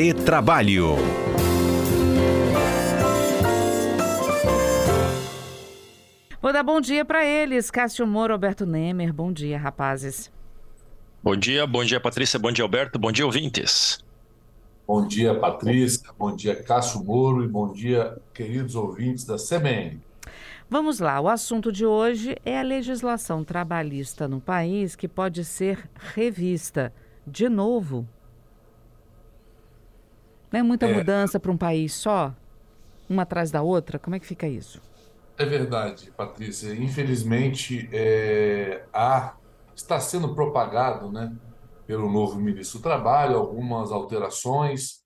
Retrabalho. Vou dar bom dia para eles, Cássio Moro, Alberto Nemer. Bom dia, rapazes. Bom dia, bom dia, Patrícia, bom dia, Alberto, bom dia, ouvintes. Bom dia, Patrícia, bom dia, Cássio Moro e bom dia, queridos ouvintes da CBN. Vamos lá, o assunto de hoje é a legislação trabalhista no país que pode ser revista de novo. Não é muita é... mudança para um país só? Uma atrás da outra? Como é que fica isso? É verdade, Patrícia. Infelizmente, é, há, está sendo propagado né, pelo novo ministro do Trabalho algumas alterações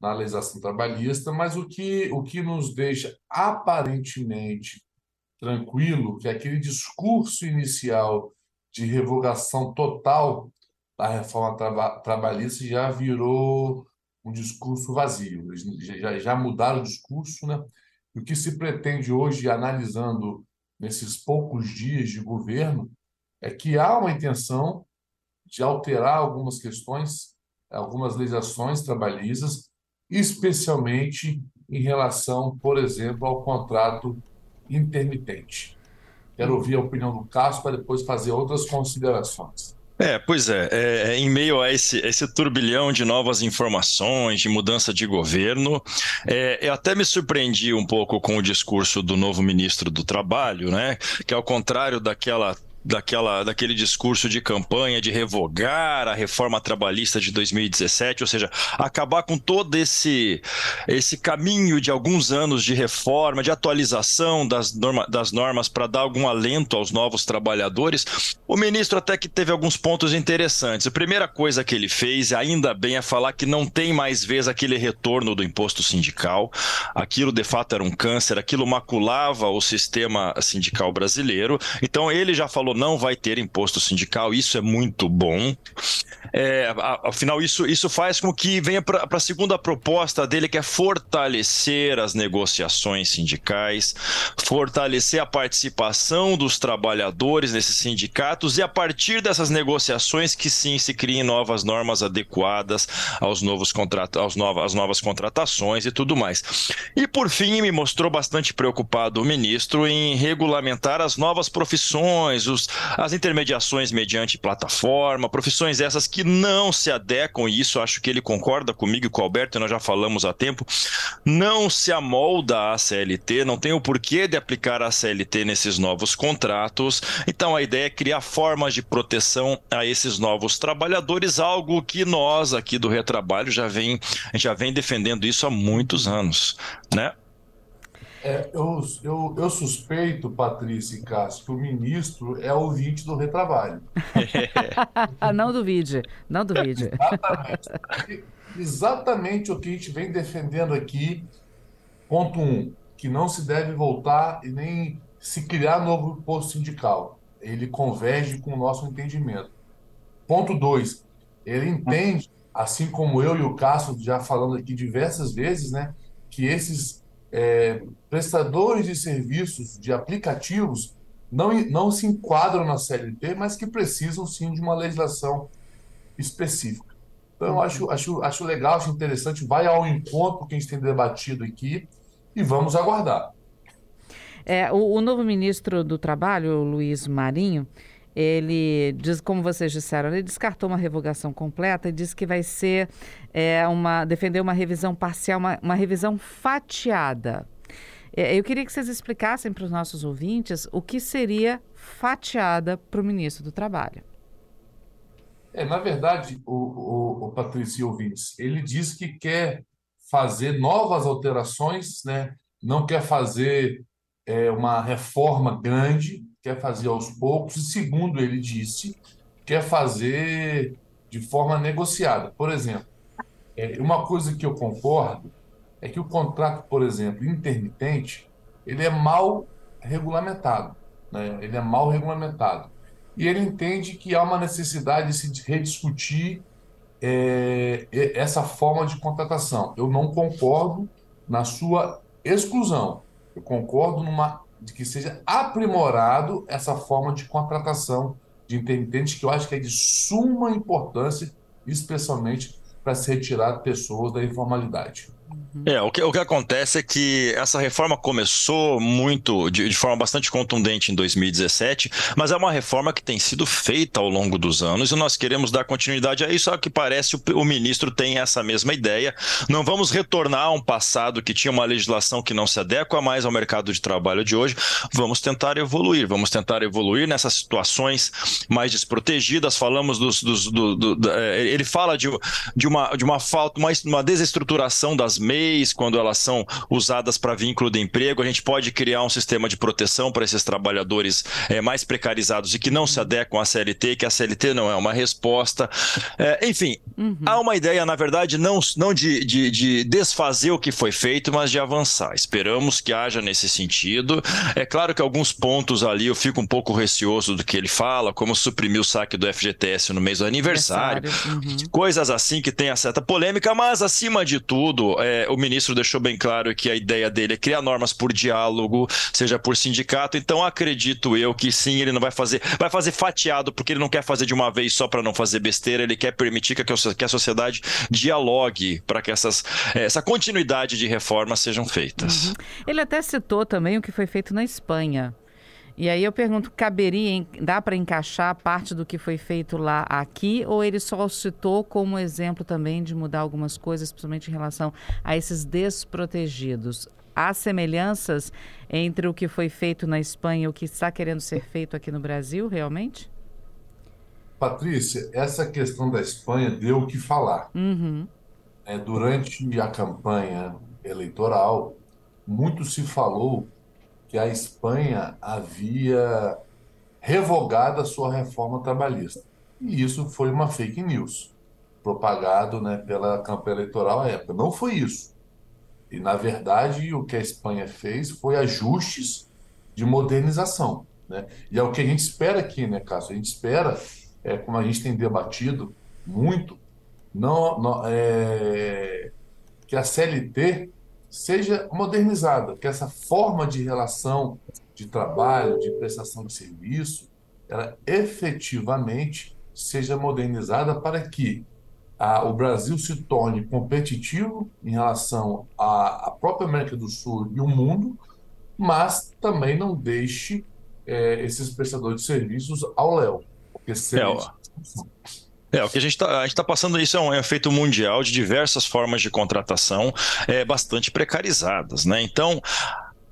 na legislação trabalhista, mas o que, o que nos deixa aparentemente tranquilo, que aquele discurso inicial de revogação total da reforma traba trabalhista já virou um discurso vazio. Eles já, já mudaram o discurso, né? E o que se pretende hoje, analisando nesses poucos dias de governo, é que há uma intenção de alterar algumas questões, algumas legislações trabalhistas, especialmente em relação, por exemplo, ao contrato intermitente. Quero ouvir a opinião do Cássio para depois fazer outras considerações. É, pois é, é, é, em meio a esse, esse turbilhão de novas informações, de mudança de governo, é, eu até me surpreendi um pouco com o discurso do novo ministro do Trabalho, né? Que ao contrário daquela daquela, daquele discurso de campanha de revogar a reforma trabalhista de 2017, ou seja, acabar com todo esse, esse caminho de alguns anos de reforma, de atualização das, norma, das normas para dar algum alento aos novos trabalhadores. O ministro até que teve alguns pontos interessantes. A primeira coisa que ele fez, ainda bem, é falar que não tem mais vez aquele retorno do imposto sindical. Aquilo de fato era um câncer, aquilo maculava o sistema sindical brasileiro. Então ele já falou não vai ter imposto sindical, isso é muito bom. É, afinal, isso, isso faz com que venha para a segunda proposta dele, que é fortalecer as negociações sindicais, fortalecer a participação dos trabalhadores nesses sindicatos e, a partir dessas negociações, que sim se criem novas normas adequadas aos novos contratos, aos novas, às novas contratações e tudo mais. E, por fim, me mostrou bastante preocupado o ministro em regulamentar as novas profissões, os as intermediações mediante plataforma, profissões essas que não se adequam, e isso acho que ele concorda comigo e com o Alberto, nós já falamos há tempo, não se amolda à CLT, não tem o porquê de aplicar a CLT nesses novos contratos. Então a ideia é criar formas de proteção a esses novos trabalhadores, algo que nós aqui do Retrabalho já vem, já vem defendendo isso há muitos anos, né? É, eu, eu, eu, suspeito, Patrícia e Cássio, que o ministro é ouvinte do retrabalho. não duvide, não duvide. Exatamente. Exatamente o que a gente vem defendendo aqui. Ponto um, que não se deve voltar e nem se criar novo posto sindical. Ele converge com o nosso entendimento. Ponto dois, ele entende, assim como eu e o Cássio já falando aqui diversas vezes, né, que esses é, prestadores de serviços de aplicativos não, não se enquadram na CLT, mas que precisam sim de uma legislação específica. Então, acho, acho, acho legal, acho interessante, vai ao encontro que a gente tem debatido aqui e vamos aguardar. É, o, o novo ministro do Trabalho, Luiz Marinho, ele diz, como vocês disseram, ele descartou uma revogação completa e disse que vai ser é, uma defender uma revisão parcial, uma, uma revisão fatiada. É, eu queria que vocês explicassem para os nossos ouvintes o que seria fatiada para o ministro do Trabalho. É, na verdade, o, o, o Patrício ouvintes, ele diz que quer fazer novas alterações, né? não quer fazer é, uma reforma grande, quer fazer aos poucos, e segundo ele disse, quer fazer de forma negociada. Por exemplo, é, uma coisa que eu concordo é que o contrato, por exemplo, intermitente, ele é mal regulamentado, né? ele é mal regulamentado. E ele entende que há uma necessidade de se rediscutir é, essa forma de contratação. Eu não concordo na sua exclusão. Eu concordo numa de que seja aprimorado essa forma de contratação de intermitentes, que eu acho que é de suma importância, especialmente para se retirar pessoas da informalidade. É, o que, o que acontece é que essa reforma começou muito, de, de, forma bastante contundente em 2017, mas é uma reforma que tem sido feita ao longo dos anos e nós queremos dar continuidade a isso, ao que parece o, o ministro tem essa mesma ideia. Não vamos retornar a um passado que tinha uma legislação que não se adequa mais ao mercado de trabalho de hoje, vamos tentar evoluir, vamos tentar evoluir nessas situações mais desprotegidas, falamos dos... dos do, do, do, é, ele fala de, de, uma, de uma falta, uma, uma desestruturação das meias, quando elas são usadas para vínculo de emprego, a gente pode criar um sistema de proteção para esses trabalhadores é, mais precarizados e que não se adequam à CLT, que a CLT não é uma resposta. É, enfim, uhum. há uma ideia, na verdade, não, não de, de, de desfazer o que foi feito, mas de avançar. Esperamos que haja nesse sentido. É claro que alguns pontos ali eu fico um pouco receoso do que ele fala, como suprimir o saque do FGTS no mês do aniversário, uhum. coisas assim que tem a certa polêmica, mas acima de tudo, é, o ministro deixou bem claro que a ideia dele é criar normas por diálogo, seja por sindicato. Então acredito eu que sim, ele não vai fazer, vai fazer fatiado porque ele não quer fazer de uma vez só para não fazer besteira. Ele quer permitir que a, sociedade dialogue para que essas, essa continuidade de reformas sejam feitas. Uhum. Ele até citou também o que foi feito na Espanha. E aí eu pergunto, caberia, dá para encaixar parte do que foi feito lá aqui, ou ele só citou como exemplo também de mudar algumas coisas, principalmente em relação a esses desprotegidos? Há semelhanças entre o que foi feito na Espanha e o que está querendo ser feito aqui no Brasil, realmente? Patrícia, essa questão da Espanha deu o que falar. Uhum. É, durante a campanha eleitoral, muito se falou que a Espanha havia revogado a sua reforma trabalhista. E isso foi uma fake news, propagado né, pela campanha eleitoral à época. Não foi isso. E, na verdade, o que a Espanha fez foi ajustes de modernização. Né? E é o que a gente espera aqui, né, Cássio? A gente espera, é, como a gente tem debatido muito, não, não é, que a CLT seja modernizada, que essa forma de relação de trabalho, de prestação de serviço, ela efetivamente seja modernizada para que a, o Brasil se torne competitivo em relação à, à, própria América do Sul e o mundo, mas também não deixe é, esses prestadores de serviços ao léu. Porque se é, é, o que a gente está tá passando isso é um efeito mundial de diversas formas de contratação é, bastante precarizadas, né? Então,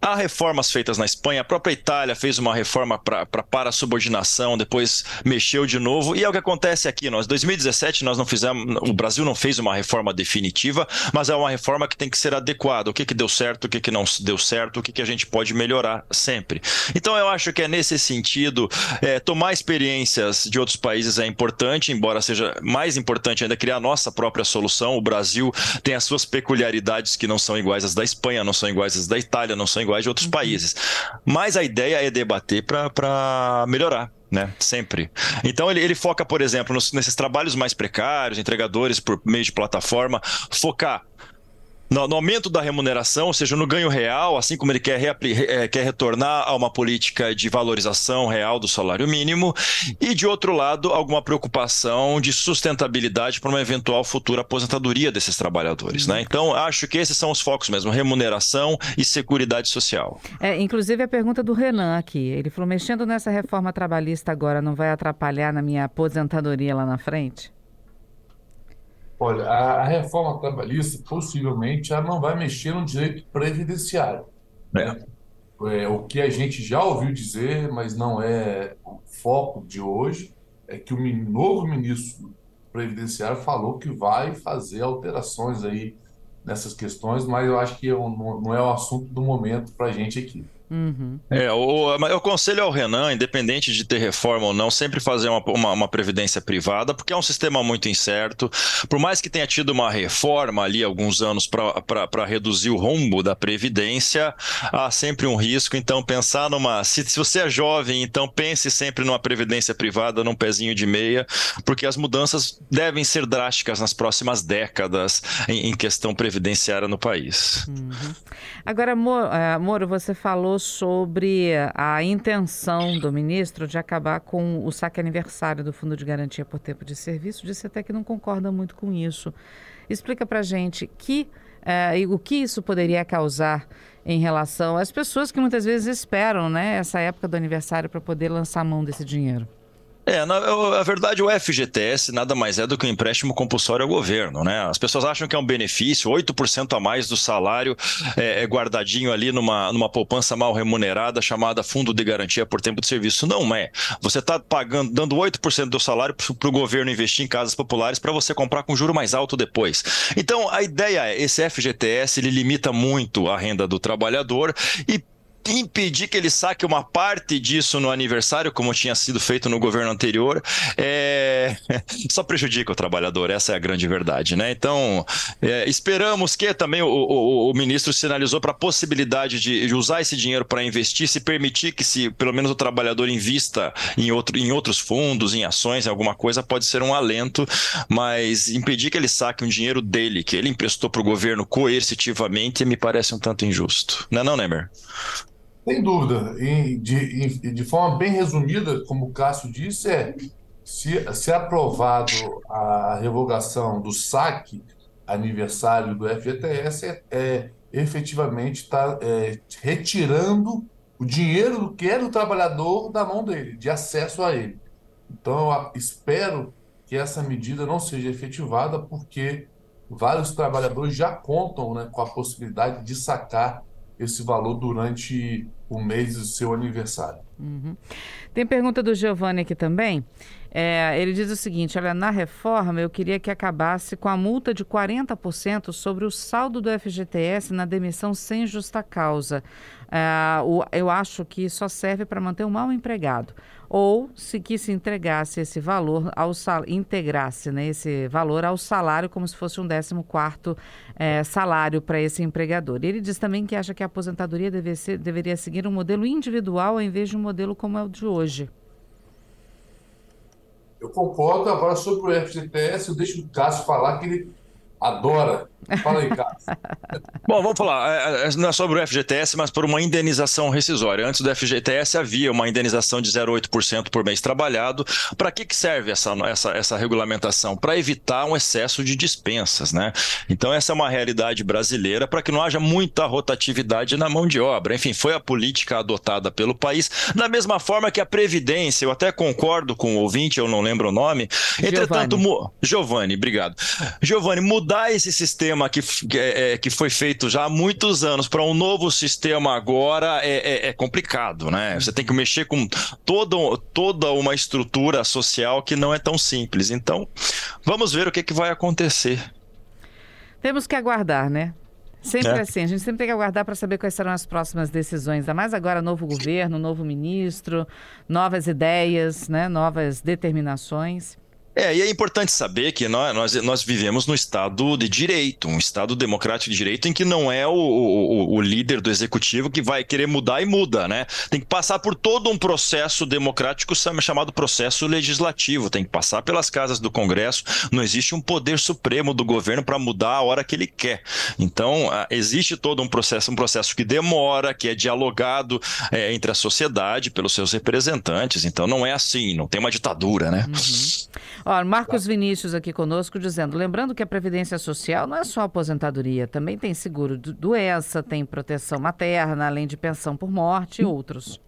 Há reformas feitas na Espanha, a própria Itália fez uma reforma para para subordinação, depois mexeu de novo, e é o que acontece aqui. Nós, 2017, nós não fizemos, o Brasil não fez uma reforma definitiva, mas é uma reforma que tem que ser adequada. O que, que deu certo, o que, que não deu certo, o que, que a gente pode melhorar sempre. Então eu acho que é nesse sentido, é, tomar experiências de outros países é importante, embora seja mais importante ainda criar a nossa própria solução. O Brasil tem as suas peculiaridades que não são iguais às da Espanha, não são iguais às da Itália, não são iguais iguais de outros uhum. países. Mas a ideia é debater para melhorar. Né? Sempre. Então ele, ele foca, por exemplo, nos, nesses trabalhos mais precários, entregadores por meio de plataforma, focar no, no, aumento da remuneração, ou seja, no ganho real, assim como ele quer, é, quer retornar a uma política de valorização real do salário mínimo, e de outro lado, alguma preocupação de sustentabilidade para uma eventual futura aposentadoria desses trabalhadores. Né? Então, acho que esses são os focos mesmo: remuneração e seguridade social. É, inclusive, a pergunta do Renan aqui: ele falou, mexendo nessa reforma trabalhista agora, não vai atrapalhar na minha aposentadoria lá na frente? Olha, a, a reforma trabalhista possivelmente ela não vai mexer no direito previdenciário. É. Né? É, o que a gente já ouviu dizer, mas não é o foco de hoje, é que o novo ministro previdenciário falou que vai fazer alterações aí nessas questões, mas eu acho que não é o assunto do momento para a gente aqui. Uhum. É, o, eu aconselho ao Renan, independente de ter reforma ou não, sempre fazer uma, uma, uma, previdência privada, porque é um sistema muito incerto. Por mais que tenha tido uma reforma ali alguns anos para reduzir o rombo da previdência, há sempre um risco. Então, pensar numa. Se, se você é jovem, então pense sempre numa previdência privada, num pezinho de meia, porque as mudanças devem ser drásticas nas próximas décadas em, em questão previdenciária no país. Uhum. Agora, Moro, uh, Moro, você falou sobre a intenção do ministro de acabar com o saque aniversário do Fundo de Garantia por Tempo de Serviço. Disse até que não concorda muito com isso. Explica para gente que uh, o que isso poderia causar em relação às pessoas que muitas vezes esperam né, essa época do aniversário para poder lançar mão desse dinheiro. É, na, a verdade, o FGTS nada mais é do que um empréstimo compulsório ao governo, né? As pessoas acham que é um benefício, 8% a mais do salário é, é, guardadinho ali numa, numa poupança mal remunerada chamada Fundo de Garantia por Tempo de Serviço. Não é. Você está pagando, dando 8% do salário para o governo investir em casas populares para você comprar com juro mais alto depois. Então, a ideia é, esse FGTS ele limita muito a renda do trabalhador e impedir que ele saque uma parte disso no aniversário, como tinha sido feito no governo anterior, é... só prejudica o trabalhador, essa é a grande verdade, né? Então, é, esperamos que também o, o, o ministro sinalizou para a possibilidade de, usar esse dinheiro para investir, se permitir que se pelo menos o trabalhador invista em, outro, em outros fundos, em ações, em alguma coisa, pode ser um alento, mas impedir que ele saque um dinheiro dele, que ele emprestou para o governo coercitivamente, me parece um tanto injusto. Não é não, Nemer? Sem dúvida. E de, de forma bem resumida, como o Cássio disse, é se, se aprovado a revogação do saque aniversário do FGTS, é, é efetivamente está é, retirando o dinheiro que era do trabalhador da mão dele, de acesso a ele. Então, eu espero que essa medida não seja efetivada, porque vários trabalhadores já contam né, com a possibilidade de sacar esse valor durante o mês do seu aniversário. Uhum. Tem pergunta do Giovanni aqui também. É, ele diz o seguinte: olha, na reforma eu queria que acabasse com a multa de 40% sobre o saldo do FGTS na demissão sem justa causa. É, o, eu acho que só serve para manter um mal empregado. Ou se que se entregasse esse valor ao sal, integrasse né, esse valor ao salário como se fosse um 14 quarto é, salário para esse empregador. Ele diz também que acha que a aposentadoria deve ser, deveria seguir um modelo individual ao invés de um modelo como é o de hoje. Eu concordo. Agora, sobre o FGTS, eu deixo o Cássio falar que ele adora. Fala aí, Cássio. Bom, vamos falar. É, é, não é sobre o FGTS, mas por uma indenização rescisória. Antes do FGTS havia uma indenização de 0,8% por mês trabalhado. Para que, que serve essa, essa, essa regulamentação? Para evitar um excesso de dispensas, né? Então, essa é uma realidade brasileira para que não haja muita rotatividade na mão de obra. Enfim, foi a política adotada pelo país, da mesma forma que a Previdência, eu até concordo com o ouvinte, eu não lembro o nome. Entretanto, Giovanni, obrigado. Giovanni, mudar esse sistema que, que, é, que foi feito já há muitos anos para um novo sistema agora é, é, é, complicado, né? Você tem que mexer com todo, toda uma estrutura social que não é tão simples. Então, vamos ver o que, que vai acontecer. Temos que aguardar, né? Sempre é. assim, a gente sempre tem que aguardar para saber quais serão as próximas decisões, ainda mais agora novo governo, novo ministro, novas ideias, né? novas determinações. É, e é importante saber que nós, nós, nós, vivemos no Estado de Direito, um Estado democrático de direito em que não é o, o, o, líder do executivo que vai querer mudar e muda, né? Tem que passar por todo um processo democrático chamado processo legislativo, tem que passar pelas casas do Congresso, não existe um poder supremo do governo para mudar a hora que ele quer. Então, existe todo um processo, um processo que demora, que é dialogado é, entre a sociedade pelos seus representantes, então não é assim, não tem uma ditadura, né? Uhum. Ó, Marcos Vinícius aqui conosco dizendo, lembrando que a Previdência Social não é só aposentadoria, também tem seguro doença, tem proteção materna, além de pensão por morte e outros.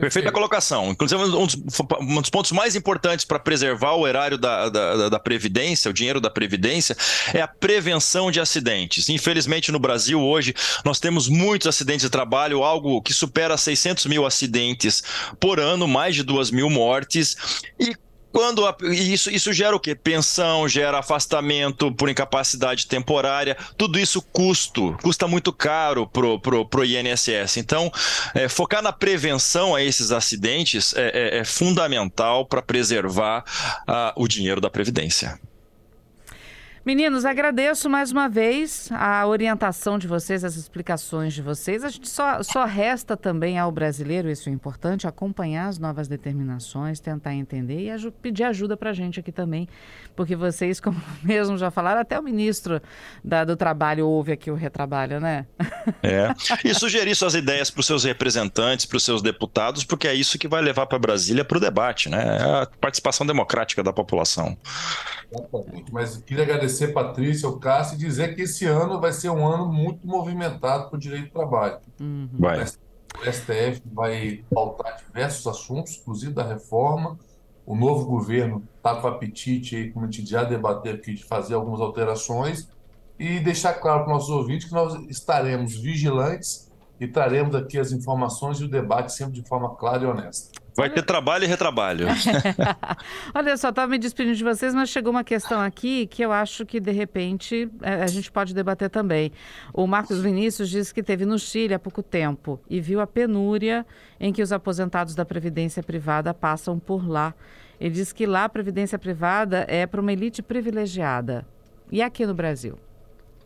Perfeita colocação. Inclusive, um dos, um dos pontos mais importantes para preservar o erário da, da, da, Previdência, o dinheiro da Previdência, é a prevenção de acidentes. Infelizmente, no Brasil, hoje, nós temos muitos acidentes de trabalho, algo que supera 600 mil acidentes por ano, mais de 2 mil mortes. E quando a, isso, isso gera o quê? Pensão, gera afastamento por incapacidade temporária, tudo isso custo, custa muito caro pro, pro, pro INSS. Então, é, focar na prevenção a esses acidentes é, é, é fundamental para preservar uh, o dinheiro da Previdência. Meninos, agradeço mais uma vez a orientação de vocês, as explicações de vocês. A gente só, só resta também ao brasileiro, isso é importante, acompanhar as novas determinações, tentar entender e aj pedir ajuda para a gente aqui também, porque vocês, como mesmo já falaram, até o ministro da, do Trabalho ouve aqui o retrabalho, né? É. E sugerir suas ideias para os seus representantes, para os seus deputados, porque é isso que vai levar para Brasília para o debate, né? É a participação democrática da população. Exatamente. Mas queria agradecer, Patrícia, o Cássio, e dizer que esse ano vai ser um ano muito movimentado para o direito do trabalho. Uhum. Vai. O STF vai pautar diversos assuntos, inclusive da reforma. O novo governo está com apetite, aí, como a gente já debateu aqui, de fazer algumas alterações e deixar claro para os nossos ouvintes que nós estaremos vigilantes e traremos aqui as informações e o debate sempre de forma clara e honesta. Vai ter trabalho e retrabalho. Olha só, estava me despedindo de vocês, mas chegou uma questão aqui que eu acho que, de repente, é, a gente pode debater também. O Marcos Vinícius disse que teve no Chile há pouco tempo e viu a penúria em que os aposentados da Previdência Privada passam por lá. Ele diz que lá a Previdência Privada é para uma elite privilegiada. E aqui no Brasil?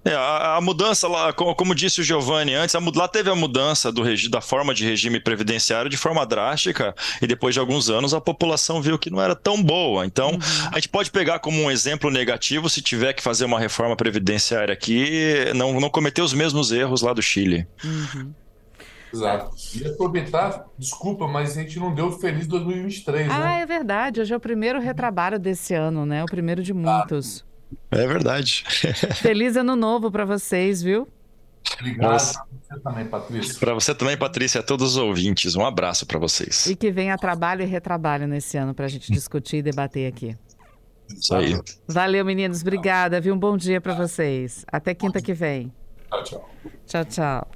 É, a, a, mudança lá, como, como, disse o Giovanni antes, a, lá teve a mudança do da forma de regime previdenciário de forma drástica e depois de alguns anos a população viu que não era tão boa. Então, uhum. a gente pode pegar como um exemplo negativo se tiver que fazer uma reforma previdenciária aqui, não, não cometer os mesmos erros lá do Chile. Uhum. Exato. E aproveitar, desculpa, mas a gente não deu feliz 2023, ah, né? Ah, é verdade. Hoje é o primeiro retrabalho desse ano, né? O primeiro de muitos. Ah. É verdade. Feliz ano novo para vocês, viu? Obrigado. Para você também, Patrícia. Para você também, Patrícia, a todos os ouvintes. Um abraço para vocês. E que venha trabalho e retrabalho nesse ano para a gente discutir e debater aqui. Isso aí. Valeu, meninos. Obrigada, viu? Um bom dia para vocês. Até quinta que vem. Tchau, tchau. Tchau, tchau.